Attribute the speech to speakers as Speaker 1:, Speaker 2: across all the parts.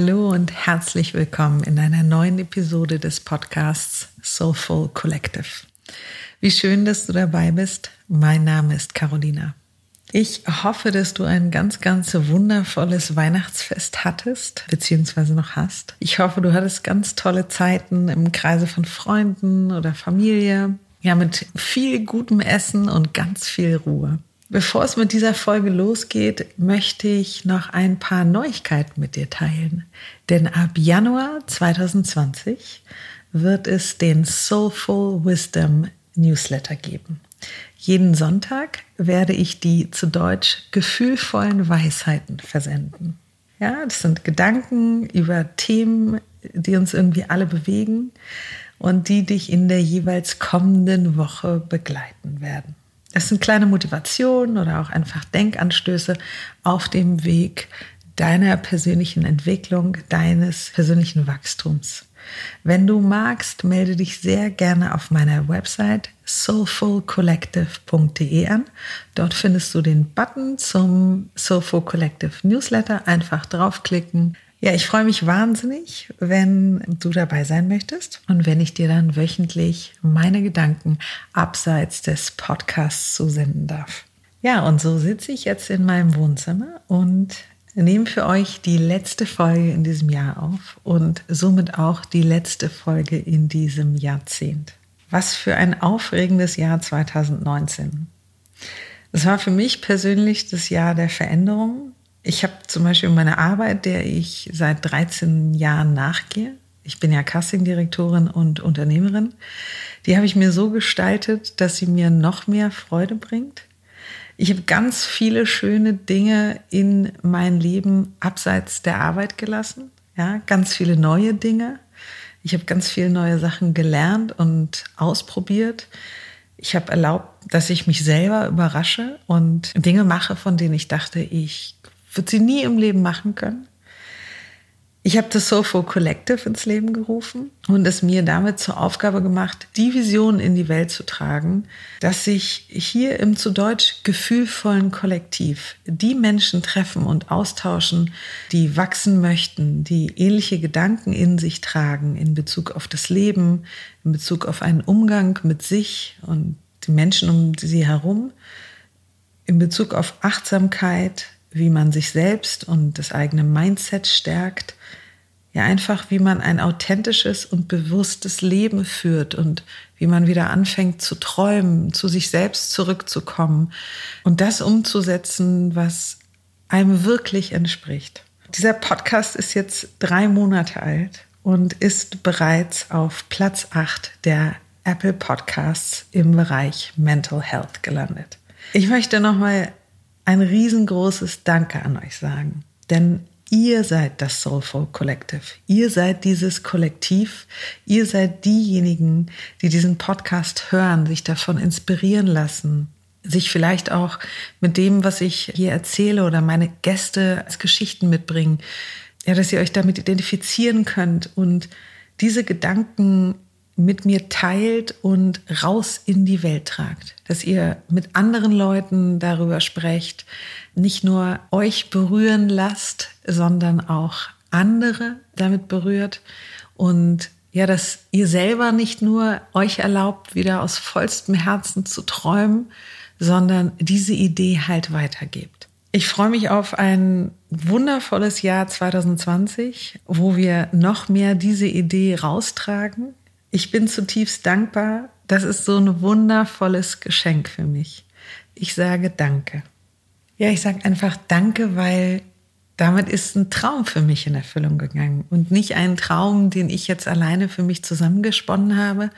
Speaker 1: Hallo und herzlich willkommen in einer neuen Episode des Podcasts Soulful Collective. Wie schön, dass du dabei bist. Mein Name ist Carolina. Ich hoffe, dass du ein ganz, ganz wundervolles Weihnachtsfest hattest, beziehungsweise noch hast. Ich hoffe, du hattest ganz tolle Zeiten im Kreise von Freunden oder Familie. Ja, mit viel gutem Essen und ganz viel Ruhe. Bevor es mit dieser Folge losgeht, möchte ich noch ein paar Neuigkeiten mit dir teilen. Denn ab Januar 2020 wird es den Soulful Wisdom Newsletter geben. Jeden Sonntag werde ich die zu Deutsch gefühlvollen Weisheiten versenden. Ja, das sind Gedanken über Themen, die uns irgendwie alle bewegen und die dich in der jeweils kommenden Woche begleiten werden. Es sind kleine Motivationen oder auch einfach Denkanstöße auf dem Weg deiner persönlichen Entwicklung, deines persönlichen Wachstums. Wenn du magst, melde dich sehr gerne auf meiner Website soulfulcollective.de an. Dort findest du den Button zum Soulful Collective Newsletter. Einfach draufklicken, ja, ich freue mich wahnsinnig, wenn du dabei sein möchtest und wenn ich dir dann wöchentlich meine Gedanken abseits des Podcasts zusenden darf. Ja, und so sitze ich jetzt in meinem Wohnzimmer und nehme für euch die letzte Folge in diesem Jahr auf und somit auch die letzte Folge in diesem Jahrzehnt. Was für ein aufregendes Jahr 2019. Es war für mich persönlich das Jahr der Veränderung, ich habe zum Beispiel meine Arbeit, der ich seit 13 Jahren nachgehe. Ich bin ja Castingdirektorin und Unternehmerin. Die habe ich mir so gestaltet, dass sie mir noch mehr Freude bringt. Ich habe ganz viele schöne Dinge in mein Leben abseits der Arbeit gelassen. Ja, ganz viele neue Dinge. Ich habe ganz viele neue Sachen gelernt und ausprobiert. Ich habe erlaubt, dass ich mich selber überrasche und Dinge mache, von denen ich dachte, ich wird sie nie im Leben machen können. Ich habe das Soulful Collective ins Leben gerufen und es mir damit zur Aufgabe gemacht, die Vision in die Welt zu tragen, dass sich hier im zu Deutsch gefühlvollen Kollektiv die Menschen treffen und austauschen, die wachsen möchten, die ähnliche Gedanken in sich tragen in Bezug auf das Leben, in Bezug auf einen Umgang mit sich und die Menschen um sie herum, in Bezug auf Achtsamkeit, wie man sich selbst und das eigene Mindset stärkt. Ja, einfach wie man ein authentisches und bewusstes Leben führt und wie man wieder anfängt zu träumen, zu sich selbst zurückzukommen und das umzusetzen, was einem wirklich entspricht. Dieser Podcast ist jetzt drei Monate alt und ist bereits auf Platz acht der Apple Podcasts im Bereich Mental Health gelandet. Ich möchte nochmal ein riesengroßes Danke an euch sagen. Denn ihr seid das Soulful Collective. Ihr seid dieses Kollektiv. Ihr seid diejenigen, die diesen Podcast hören, sich davon inspirieren lassen, sich vielleicht auch mit dem, was ich hier erzähle oder meine Gäste als Geschichten mitbringen, ja, dass ihr euch damit identifizieren könnt und diese Gedanken mit mir teilt und raus in die Welt tragt. Dass ihr mit anderen Leuten darüber sprecht, nicht nur euch berühren lasst, sondern auch andere damit berührt und ja, dass ihr selber nicht nur euch erlaubt, wieder aus vollstem Herzen zu träumen, sondern diese Idee halt weitergebt. Ich freue mich auf ein wundervolles Jahr 2020, wo wir noch mehr diese Idee raustragen, ich bin zutiefst dankbar. Das ist so ein wundervolles Geschenk für mich. Ich sage Danke. Ja, ich sage einfach Danke, weil damit ist ein Traum für mich in Erfüllung gegangen. Und nicht ein Traum, den ich jetzt alleine für mich zusammengesponnen habe,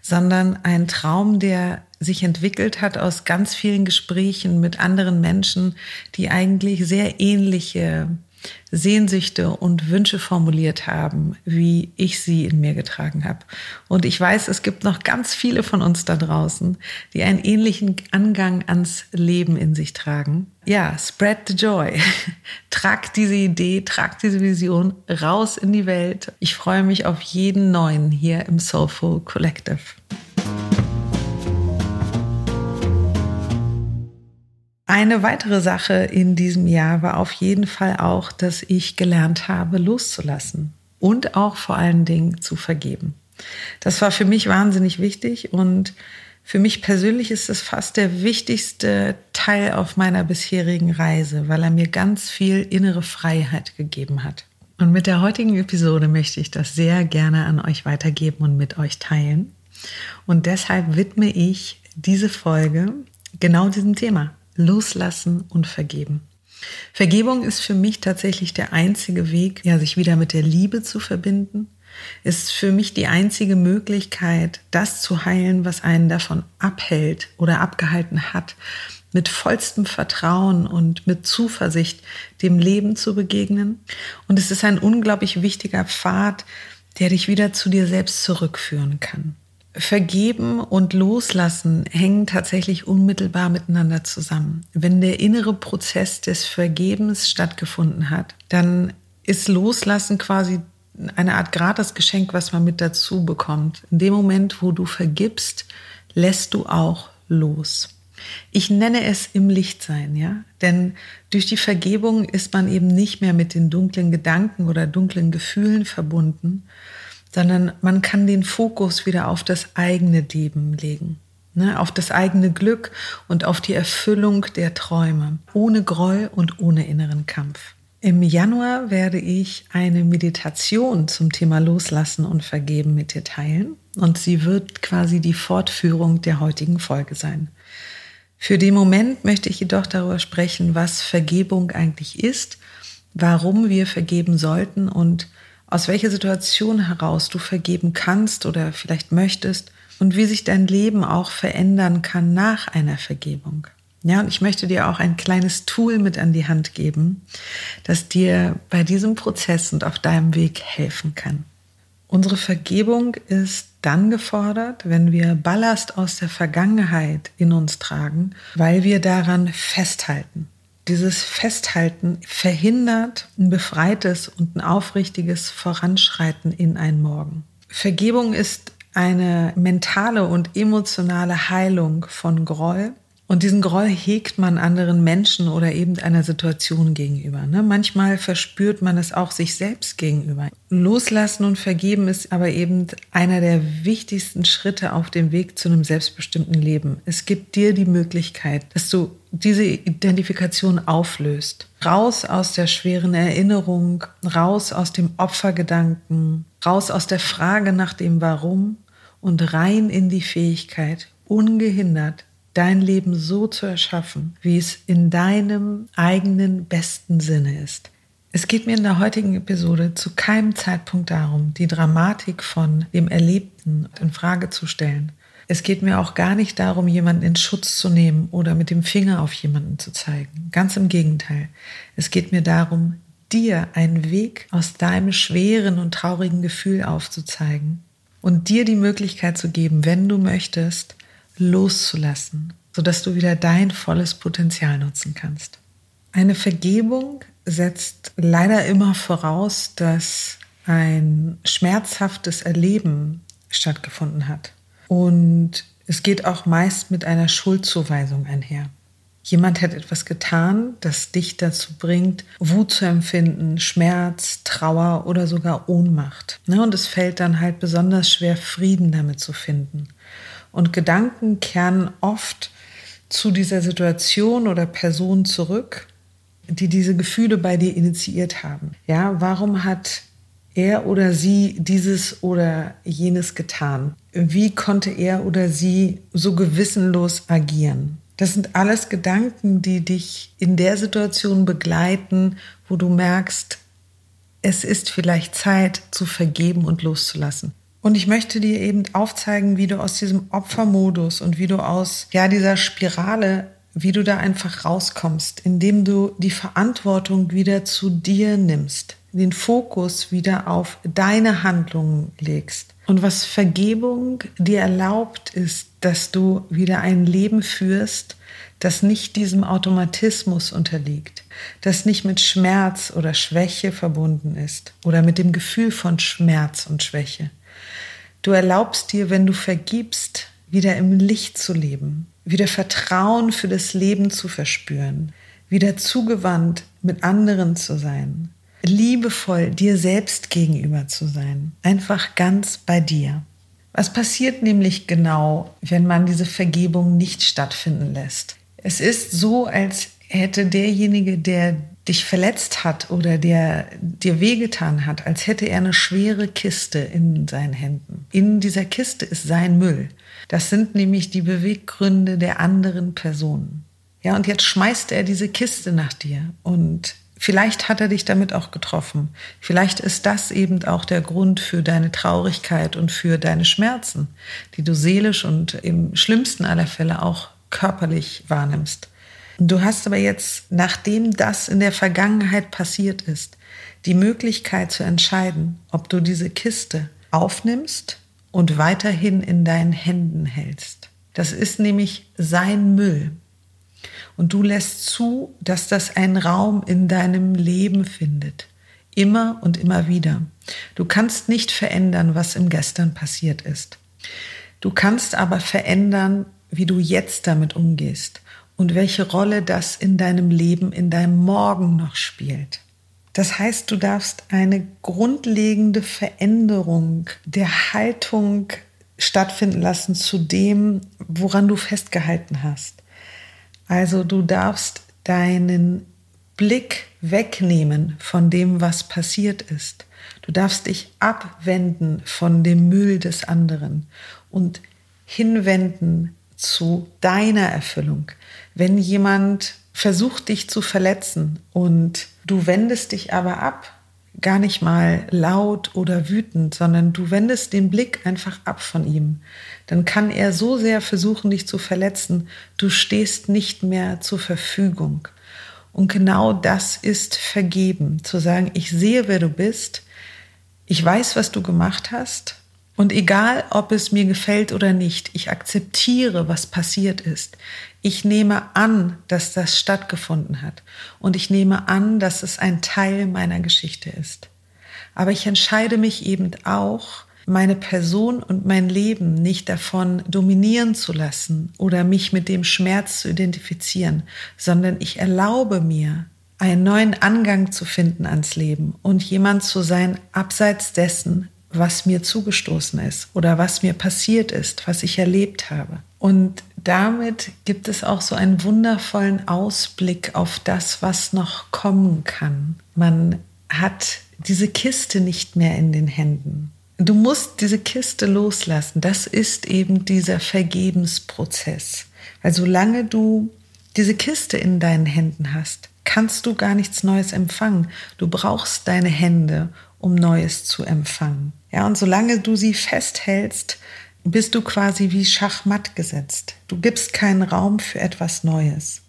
Speaker 1: sondern ein Traum, der sich entwickelt hat aus ganz vielen Gesprächen mit anderen Menschen, die eigentlich sehr ähnliche Sehnsüchte und Wünsche formuliert haben, wie ich sie in mir getragen habe. Und ich weiß, es gibt noch ganz viele von uns da draußen, die einen ähnlichen Angang ans Leben in sich tragen. Ja, spread the joy. trag diese Idee, trag diese Vision raus in die Welt. Ich freue mich auf jeden neuen hier im Soulful Collective. Eine weitere Sache in diesem Jahr war auf jeden Fall auch, dass ich gelernt habe, loszulassen und auch vor allen Dingen zu vergeben. Das war für mich wahnsinnig wichtig und für mich persönlich ist es fast der wichtigste Teil auf meiner bisherigen Reise, weil er mir ganz viel innere Freiheit gegeben hat. Und mit der heutigen Episode möchte ich das sehr gerne an euch weitergeben und mit euch teilen. Und deshalb widme ich diese Folge genau diesem Thema. Loslassen und vergeben. Vergebung ist für mich tatsächlich der einzige Weg, ja, sich wieder mit der Liebe zu verbinden. Ist für mich die einzige Möglichkeit, das zu heilen, was einen davon abhält oder abgehalten hat, mit vollstem Vertrauen und mit Zuversicht dem Leben zu begegnen. Und es ist ein unglaublich wichtiger Pfad, der dich wieder zu dir selbst zurückführen kann. Vergeben und Loslassen hängen tatsächlich unmittelbar miteinander zusammen. Wenn der innere Prozess des Vergebens stattgefunden hat, dann ist Loslassen quasi eine Art Gratisgeschenk, was man mit dazu bekommt. In dem Moment, wo du vergibst, lässt du auch los. Ich nenne es im Licht sein, ja? Denn durch die Vergebung ist man eben nicht mehr mit den dunklen Gedanken oder dunklen Gefühlen verbunden, sondern man kann den Fokus wieder auf das eigene Leben legen, ne, auf das eigene Glück und auf die Erfüllung der Träume, ohne Groll und ohne inneren Kampf. Im Januar werde ich eine Meditation zum Thema Loslassen und Vergeben mit dir teilen und sie wird quasi die Fortführung der heutigen Folge sein. Für den Moment möchte ich jedoch darüber sprechen, was Vergebung eigentlich ist, warum wir vergeben sollten und aus welcher Situation heraus du vergeben kannst oder vielleicht möchtest und wie sich dein Leben auch verändern kann nach einer Vergebung. Ja, und ich möchte dir auch ein kleines Tool mit an die Hand geben, das dir bei diesem Prozess und auf deinem Weg helfen kann. Unsere Vergebung ist dann gefordert, wenn wir Ballast aus der Vergangenheit in uns tragen, weil wir daran festhalten. Dieses Festhalten verhindert ein befreites und ein aufrichtiges Voranschreiten in einen Morgen. Vergebung ist eine mentale und emotionale Heilung von Groll und diesen Groll hegt man anderen Menschen oder eben einer Situation gegenüber. Ne? Manchmal verspürt man es auch sich selbst gegenüber. Loslassen und vergeben ist aber eben einer der wichtigsten Schritte auf dem Weg zu einem selbstbestimmten Leben. Es gibt dir die Möglichkeit, dass du diese Identifikation auflöst. Raus aus der schweren Erinnerung, raus aus dem Opfergedanken, raus aus der Frage nach dem Warum und rein in die Fähigkeit, ungehindert dein Leben so zu erschaffen, wie es in deinem eigenen besten Sinne ist. Es geht mir in der heutigen Episode zu keinem Zeitpunkt darum, die Dramatik von dem Erlebten in Frage zu stellen. Es geht mir auch gar nicht darum, jemanden in Schutz zu nehmen oder mit dem Finger auf jemanden zu zeigen. Ganz im Gegenteil. Es geht mir darum, dir einen Weg aus deinem schweren und traurigen Gefühl aufzuzeigen und dir die Möglichkeit zu geben, wenn du möchtest, loszulassen, sodass du wieder dein volles Potenzial nutzen kannst. Eine Vergebung setzt leider immer voraus, dass ein schmerzhaftes Erleben stattgefunden hat. Und es geht auch meist mit einer Schuldzuweisung einher. Jemand hat etwas getan, das dich dazu bringt, Wut zu empfinden, Schmerz, Trauer oder sogar Ohnmacht. Ne, und es fällt dann halt besonders schwer, Frieden damit zu finden. Und Gedanken kehren oft zu dieser Situation oder Person zurück, die diese Gefühle bei dir initiiert haben. Ja, warum hat er oder sie dieses oder jenes getan? Wie konnte er oder sie so gewissenlos agieren? Das sind alles Gedanken, die dich in der Situation begleiten, wo du merkst, es ist vielleicht Zeit zu vergeben und loszulassen. Und ich möchte dir eben aufzeigen, wie du aus diesem Opfermodus und wie du aus ja dieser Spirale, wie du da einfach rauskommst, indem du die Verantwortung wieder zu dir nimmst, den Fokus wieder auf deine Handlungen legst. Und was Vergebung dir erlaubt, ist, dass du wieder ein Leben führst, das nicht diesem Automatismus unterliegt, das nicht mit Schmerz oder Schwäche verbunden ist oder mit dem Gefühl von Schmerz und Schwäche, Du erlaubst dir, wenn du vergibst, wieder im Licht zu leben, wieder Vertrauen für das Leben zu verspüren, wieder zugewandt mit anderen zu sein, liebevoll dir selbst gegenüber zu sein, einfach ganz bei dir. Was passiert nämlich genau, wenn man diese Vergebung nicht stattfinden lässt? Es ist so, als hätte derjenige, der dich verletzt hat oder der dir wehgetan hat, als hätte er eine schwere Kiste in seinen Händen. In dieser Kiste ist sein Müll. Das sind nämlich die Beweggründe der anderen Personen. Ja, und jetzt schmeißt er diese Kiste nach dir und vielleicht hat er dich damit auch getroffen. Vielleicht ist das eben auch der Grund für deine Traurigkeit und für deine Schmerzen, die du seelisch und im schlimmsten aller Fälle auch körperlich wahrnimmst. Du hast aber jetzt, nachdem das in der Vergangenheit passiert ist, die Möglichkeit zu entscheiden, ob du diese Kiste aufnimmst und weiterhin in deinen Händen hältst. Das ist nämlich sein Müll. Und du lässt zu, dass das einen Raum in deinem Leben findet. Immer und immer wieder. Du kannst nicht verändern, was im Gestern passiert ist. Du kannst aber verändern, wie du jetzt damit umgehst und welche Rolle das in deinem Leben, in deinem Morgen noch spielt. Das heißt, du darfst eine grundlegende Veränderung der Haltung stattfinden lassen zu dem, woran du festgehalten hast. Also du darfst deinen Blick wegnehmen von dem, was passiert ist. Du darfst dich abwenden von dem Müll des anderen und hinwenden zu deiner Erfüllung. Wenn jemand versucht dich zu verletzen und du wendest dich aber ab, gar nicht mal laut oder wütend, sondern du wendest den Blick einfach ab von ihm, dann kann er so sehr versuchen, dich zu verletzen, du stehst nicht mehr zur Verfügung. Und genau das ist vergeben, zu sagen, ich sehe, wer du bist, ich weiß, was du gemacht hast und egal, ob es mir gefällt oder nicht, ich akzeptiere, was passiert ist. Ich nehme an, dass das stattgefunden hat. Und ich nehme an, dass es ein Teil meiner Geschichte ist. Aber ich entscheide mich eben auch, meine Person und mein Leben nicht davon dominieren zu lassen oder mich mit dem Schmerz zu identifizieren, sondern ich erlaube mir, einen neuen Angang zu finden ans Leben und jemand zu sein abseits dessen, was mir zugestoßen ist oder was mir passiert ist, was ich erlebt habe. Und damit gibt es auch so einen wundervollen Ausblick auf das, was noch kommen kann. Man hat diese Kiste nicht mehr in den Händen. Du musst diese Kiste loslassen. Das ist eben dieser Vergebensprozess. Weil solange du diese Kiste in deinen Händen hast, kannst du gar nichts Neues empfangen. Du brauchst deine Hände, um Neues zu empfangen. Ja, und solange du sie festhältst, bist du quasi wie Schachmatt gesetzt. Du gibst keinen Raum für etwas Neues.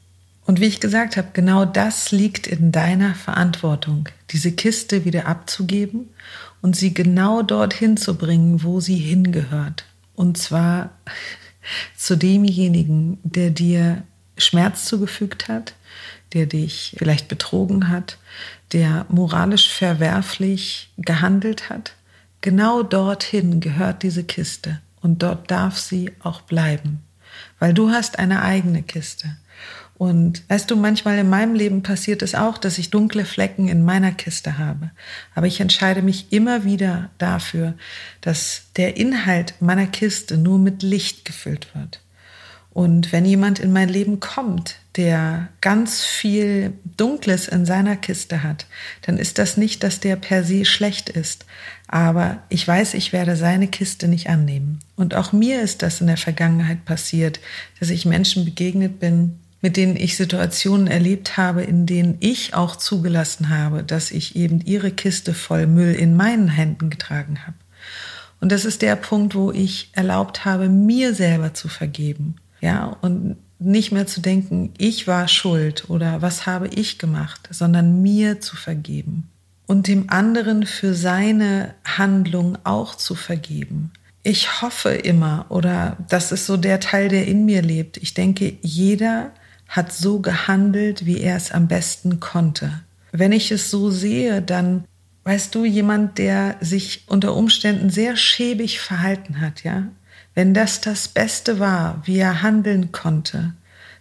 Speaker 1: Und wie ich gesagt habe, genau das liegt in deiner Verantwortung, diese Kiste wieder abzugeben und sie genau dorthin zu bringen, wo sie hingehört. Und zwar zu demjenigen, der dir Schmerz zugefügt hat, der dich vielleicht betrogen hat, der moralisch verwerflich gehandelt hat. Genau dorthin gehört diese Kiste und dort darf sie auch bleiben, weil du hast eine eigene Kiste. Und weißt du, manchmal in meinem Leben passiert es auch, dass ich dunkle Flecken in meiner Kiste habe. Aber ich entscheide mich immer wieder dafür, dass der Inhalt meiner Kiste nur mit Licht gefüllt wird. Und wenn jemand in mein Leben kommt, der ganz viel Dunkles in seiner Kiste hat, dann ist das nicht, dass der per se schlecht ist. Aber ich weiß, ich werde seine Kiste nicht annehmen. Und auch mir ist das in der Vergangenheit passiert, dass ich Menschen begegnet bin, mit denen ich Situationen erlebt habe, in denen ich auch zugelassen habe, dass ich eben ihre Kiste voll Müll in meinen Händen getragen habe. Und das ist der Punkt, wo ich erlaubt habe, mir selber zu vergeben ja, und nicht mehr zu denken, ich war schuld oder was habe ich gemacht, sondern mir zu vergeben und dem anderen für seine Handlung auch zu vergeben. Ich hoffe immer, oder das ist so der Teil, der in mir lebt. Ich denke, jeder hat so gehandelt, wie er es am besten konnte. Wenn ich es so sehe, dann weißt du, jemand, der sich unter Umständen sehr schäbig verhalten hat, ja, wenn das das Beste war, wie er handeln konnte,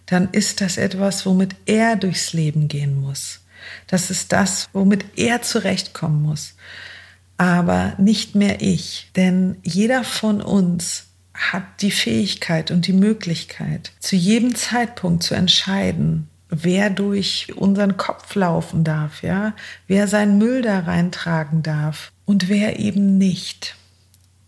Speaker 1: dann ist das etwas, womit er durchs Leben gehen muss. Das ist das, womit er zurechtkommen muss. Aber nicht mehr ich. Denn jeder von uns hat die Fähigkeit und die Möglichkeit, zu jedem Zeitpunkt zu entscheiden, wer durch unseren Kopf laufen darf, ja, wer seinen Müll da reintragen darf und wer eben nicht.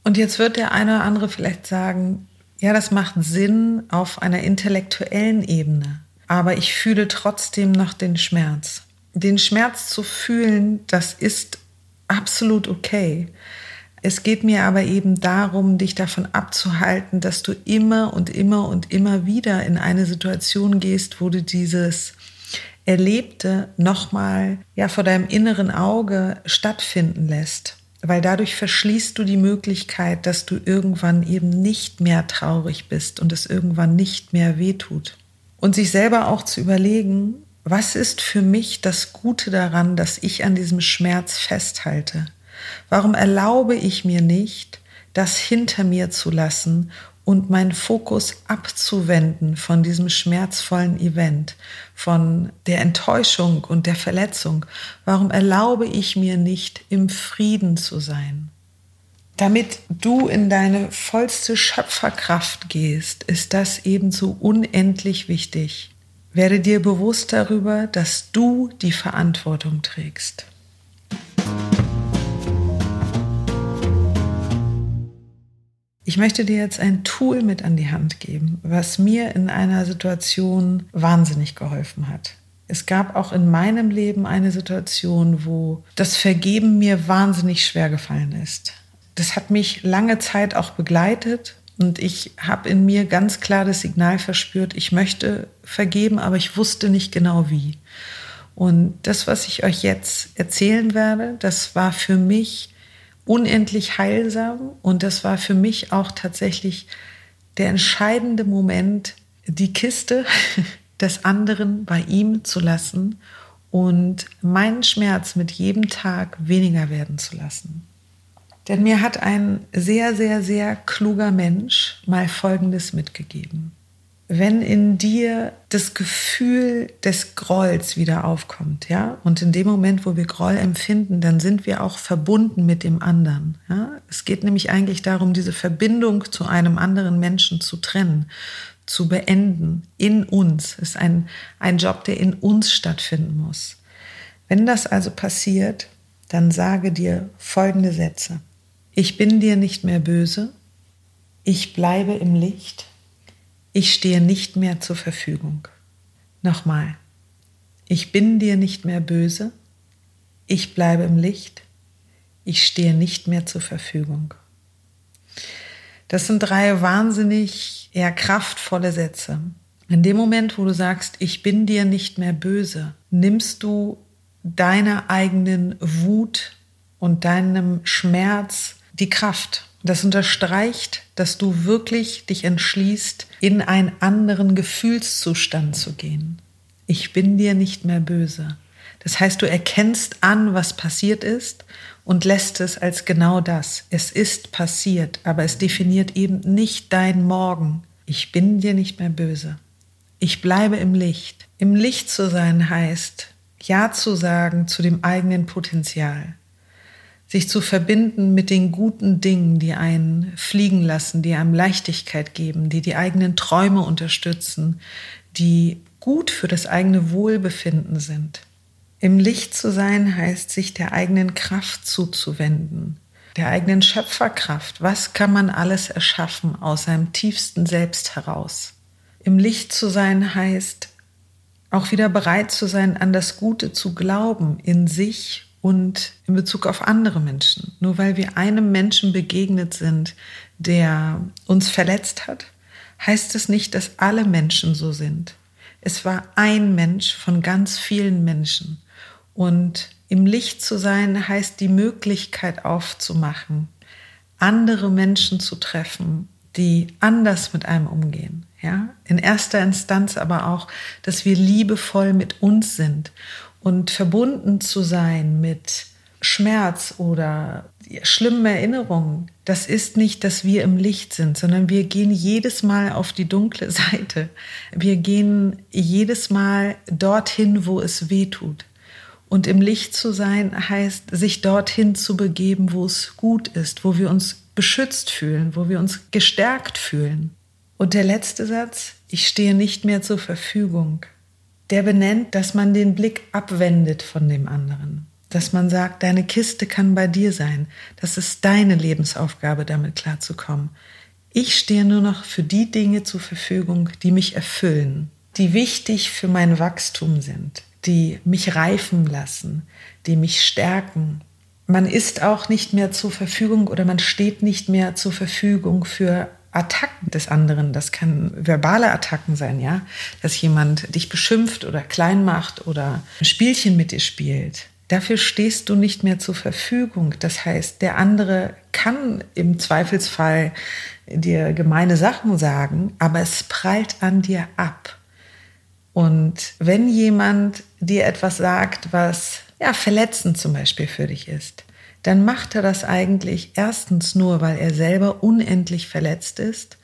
Speaker 1: Und jetzt wird der eine oder andere vielleicht sagen, ja, das macht Sinn auf einer intellektuellen Ebene, aber ich fühle trotzdem noch den Schmerz. Den Schmerz zu fühlen, das ist absolut okay. Es geht mir aber eben darum, dich davon abzuhalten, dass du immer und immer und immer wieder in eine Situation gehst, wo du dieses Erlebte nochmal ja vor deinem inneren Auge stattfinden lässt. Weil dadurch verschließt du die Möglichkeit, dass du irgendwann eben nicht mehr traurig bist und es irgendwann nicht mehr wehtut. Und sich selber auch zu überlegen, was ist für mich das Gute daran, dass ich an diesem Schmerz festhalte? Warum erlaube ich mir nicht, das hinter mir zu lassen und meinen Fokus abzuwenden von diesem schmerzvollen Event, von der Enttäuschung und der Verletzung? Warum erlaube ich mir nicht, im Frieden zu sein? Damit du in deine vollste Schöpferkraft gehst, ist das ebenso unendlich wichtig. Werde dir bewusst darüber, dass du die Verantwortung trägst. Ich möchte dir jetzt ein Tool mit an die Hand geben, was mir in einer Situation wahnsinnig geholfen hat. Es gab auch in meinem Leben eine Situation, wo das Vergeben mir wahnsinnig schwer gefallen ist. Das hat mich lange Zeit auch begleitet und ich habe in mir ganz klar das Signal verspürt, ich möchte vergeben, aber ich wusste nicht genau wie. Und das, was ich euch jetzt erzählen werde, das war für mich unendlich heilsam und das war für mich auch tatsächlich der entscheidende Moment, die Kiste des anderen bei ihm zu lassen und meinen Schmerz mit jedem Tag weniger werden zu lassen. Denn mir hat ein sehr, sehr, sehr kluger Mensch mal Folgendes mitgegeben wenn in dir das Gefühl des Grolls wieder aufkommt, ja, und in dem Moment, wo wir Groll empfinden, dann sind wir auch verbunden mit dem anderen. Ja? Es geht nämlich eigentlich darum, diese Verbindung zu einem anderen Menschen zu trennen, zu beenden in uns. Das ist ein, ein Job, der in uns stattfinden muss. Wenn das also passiert, dann sage dir folgende Sätze. Ich bin dir nicht mehr böse. Ich bleibe im Licht ich stehe nicht mehr zur Verfügung. Nochmal, ich bin dir nicht mehr böse, ich bleibe im Licht, ich stehe nicht mehr zur Verfügung. Das sind drei wahnsinnig eher kraftvolle Sätze. In dem Moment, wo du sagst, ich bin dir nicht mehr böse, nimmst du deiner eigenen Wut und deinem Schmerz die Kraft. Das unterstreicht, dass du wirklich dich entschließt, in einen anderen Gefühlszustand zu gehen. Ich bin dir nicht mehr böse. Das heißt, du erkennst an, was passiert ist und lässt es als genau das. Es ist passiert, aber es definiert eben nicht dein Morgen. Ich bin dir nicht mehr böse. Ich bleibe im Licht. Im Licht zu sein heißt, Ja zu sagen zu dem eigenen Potenzial sich zu verbinden mit den guten Dingen, die einen fliegen lassen, die einem Leichtigkeit geben, die die eigenen Träume unterstützen, die gut für das eigene Wohlbefinden sind. Im Licht zu sein heißt, sich der eigenen Kraft zuzuwenden, der eigenen Schöpferkraft. Was kann man alles erschaffen aus seinem tiefsten Selbst heraus? Im Licht zu sein heißt, auch wieder bereit zu sein, an das Gute zu glauben, in sich und in Bezug auf andere Menschen. Nur weil wir einem Menschen begegnet sind, der uns verletzt hat, heißt es nicht, dass alle Menschen so sind. Es war ein Mensch von ganz vielen Menschen. Und im Licht zu sein heißt die Möglichkeit aufzumachen, andere Menschen zu treffen, die anders mit einem umgehen. Ja, in erster Instanz aber auch, dass wir liebevoll mit uns sind und verbunden zu sein mit Schmerz oder schlimmen Erinnerungen, das ist nicht, dass wir im Licht sind, sondern wir gehen jedes Mal auf die dunkle Seite. Wir gehen jedes Mal dorthin, wo es weh tut. Und im Licht zu sein heißt, sich dorthin zu begeben, wo es gut ist, wo wir uns beschützt fühlen, wo wir uns gestärkt fühlen. Und der letzte Satz, ich stehe nicht mehr zur Verfügung, der benennt, dass man den Blick abwendet von dem anderen dass man sagt, deine Kiste kann bei dir sein. Das ist deine Lebensaufgabe, damit klarzukommen. Ich stehe nur noch für die Dinge zur Verfügung, die mich erfüllen, die wichtig für mein Wachstum sind, die mich reifen lassen, die mich stärken. Man ist auch nicht mehr zur Verfügung oder man steht nicht mehr zur Verfügung für Attacken des anderen. Das kann verbale Attacken sein, ja, dass jemand dich beschimpft oder klein macht oder ein Spielchen mit dir spielt. Dafür stehst du nicht mehr zur Verfügung. Das heißt, der andere kann im Zweifelsfall dir gemeine Sachen sagen, aber es prallt an dir ab. Und wenn jemand dir etwas sagt, was ja verletzend zum Beispiel für dich ist, dann macht er das eigentlich erstens nur, weil er selber unendlich verletzt ist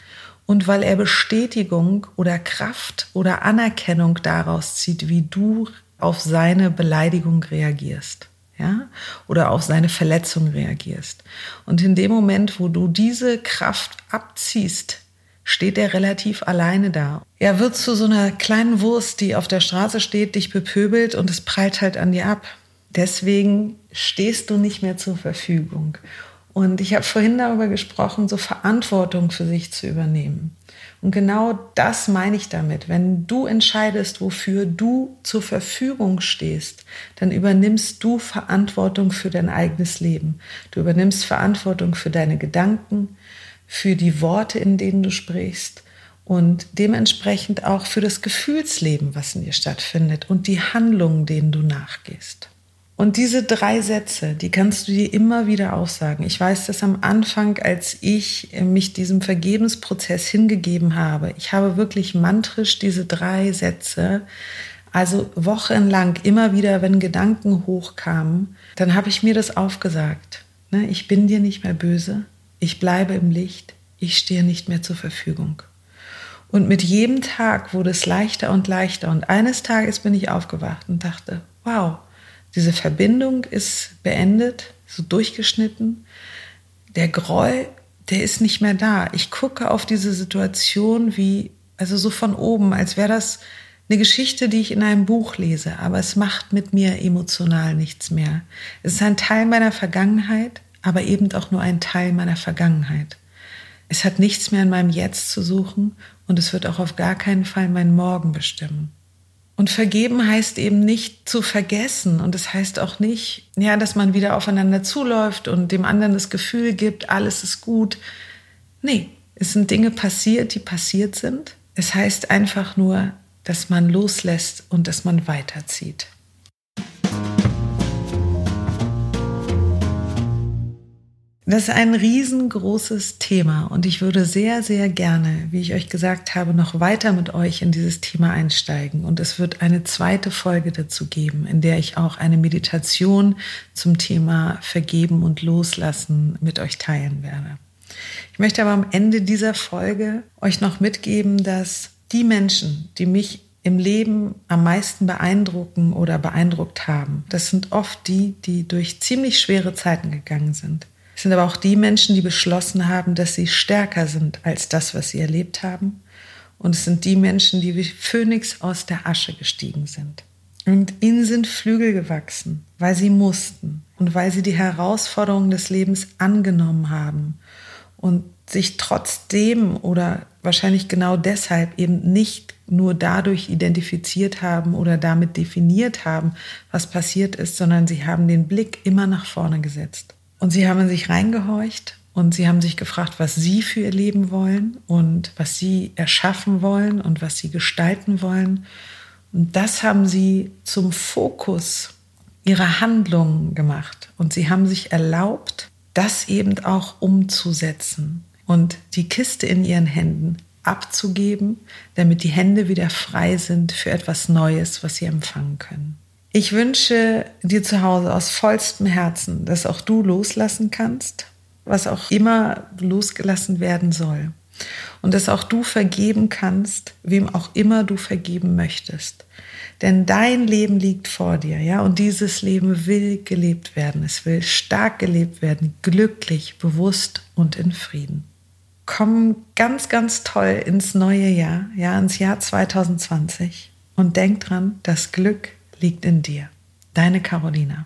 Speaker 1: und weil er Bestätigung oder Kraft oder Anerkennung daraus zieht, wie du auf seine Beleidigung reagierst. Ja, oder auf seine Verletzung reagierst. Und in dem Moment, wo du diese Kraft abziehst, steht er relativ alleine da. Er wird zu so einer kleinen Wurst, die auf der Straße steht, dich bepöbelt und es prallt halt an dir ab. Deswegen stehst du nicht mehr zur Verfügung. Und ich habe vorhin darüber gesprochen, so Verantwortung für sich zu übernehmen. Und genau das meine ich damit. Wenn du entscheidest, wofür du zur Verfügung stehst, dann übernimmst du Verantwortung für dein eigenes Leben. Du übernimmst Verantwortung für deine Gedanken, für die Worte, in denen du sprichst und dementsprechend auch für das Gefühlsleben, was in dir stattfindet und die Handlungen, denen du nachgehst. Und diese drei Sätze, die kannst du dir immer wieder aussagen. Ich weiß das am Anfang, als ich mich diesem Vergebensprozess hingegeben habe. Ich habe wirklich mantrisch diese drei Sätze, also wochenlang immer wieder, wenn Gedanken hochkamen, dann habe ich mir das aufgesagt. Ne, ich bin dir nicht mehr böse, ich bleibe im Licht, ich stehe nicht mehr zur Verfügung. Und mit jedem Tag wurde es leichter und leichter. Und eines Tages bin ich aufgewacht und dachte, wow, diese Verbindung ist beendet, so durchgeschnitten. Der Groll, der ist nicht mehr da. Ich gucke auf diese Situation wie, also so von oben, als wäre das eine Geschichte, die ich in einem Buch lese, aber es macht mit mir emotional nichts mehr. Es ist ein Teil meiner Vergangenheit, aber eben auch nur ein Teil meiner Vergangenheit. Es hat nichts mehr in meinem Jetzt zu suchen und es wird auch auf gar keinen Fall meinen Morgen bestimmen. Und vergeben heißt eben nicht zu vergessen. Und es das heißt auch nicht, ja, dass man wieder aufeinander zuläuft und dem anderen das Gefühl gibt, alles ist gut. Nee, es sind Dinge passiert, die passiert sind. Es heißt einfach nur, dass man loslässt und dass man weiterzieht. Das ist ein riesengroßes Thema und ich würde sehr, sehr gerne, wie ich euch gesagt habe, noch weiter mit euch in dieses Thema einsteigen. Und es wird eine zweite Folge dazu geben, in der ich auch eine Meditation zum Thema Vergeben und Loslassen mit euch teilen werde. Ich möchte aber am Ende dieser Folge euch noch mitgeben, dass die Menschen, die mich im Leben am meisten beeindrucken oder beeindruckt haben, das sind oft die, die durch ziemlich schwere Zeiten gegangen sind es sind aber auch die Menschen, die beschlossen haben, dass sie stärker sind als das, was sie erlebt haben. Und es sind die Menschen, die wie Phönix aus der Asche gestiegen sind. Und ihnen sind Flügel gewachsen, weil sie mussten und weil sie die Herausforderungen des Lebens angenommen haben und sich trotzdem oder wahrscheinlich genau deshalb eben nicht nur dadurch identifiziert haben oder damit definiert haben, was passiert ist, sondern sie haben den Blick immer nach vorne gesetzt. Und sie haben in sich reingehorcht und sie haben sich gefragt, was sie für ihr Leben wollen und was sie erschaffen wollen und was sie gestalten wollen. Und das haben sie zum Fokus ihrer Handlungen gemacht. Und sie haben sich erlaubt, das eben auch umzusetzen und die Kiste in ihren Händen abzugeben, damit die Hände wieder frei sind für etwas Neues, was sie empfangen können. Ich wünsche dir zu Hause aus vollstem Herzen, dass auch du loslassen kannst, was auch immer losgelassen werden soll. Und dass auch du vergeben kannst, wem auch immer du vergeben möchtest. Denn dein Leben liegt vor dir, ja, und dieses Leben will gelebt werden. Es will stark gelebt werden, glücklich, bewusst und in Frieden. Komm ganz, ganz toll ins neue Jahr, ja, ins Jahr 2020 und denk dran, das Glück liegt in dir. Deine Carolina.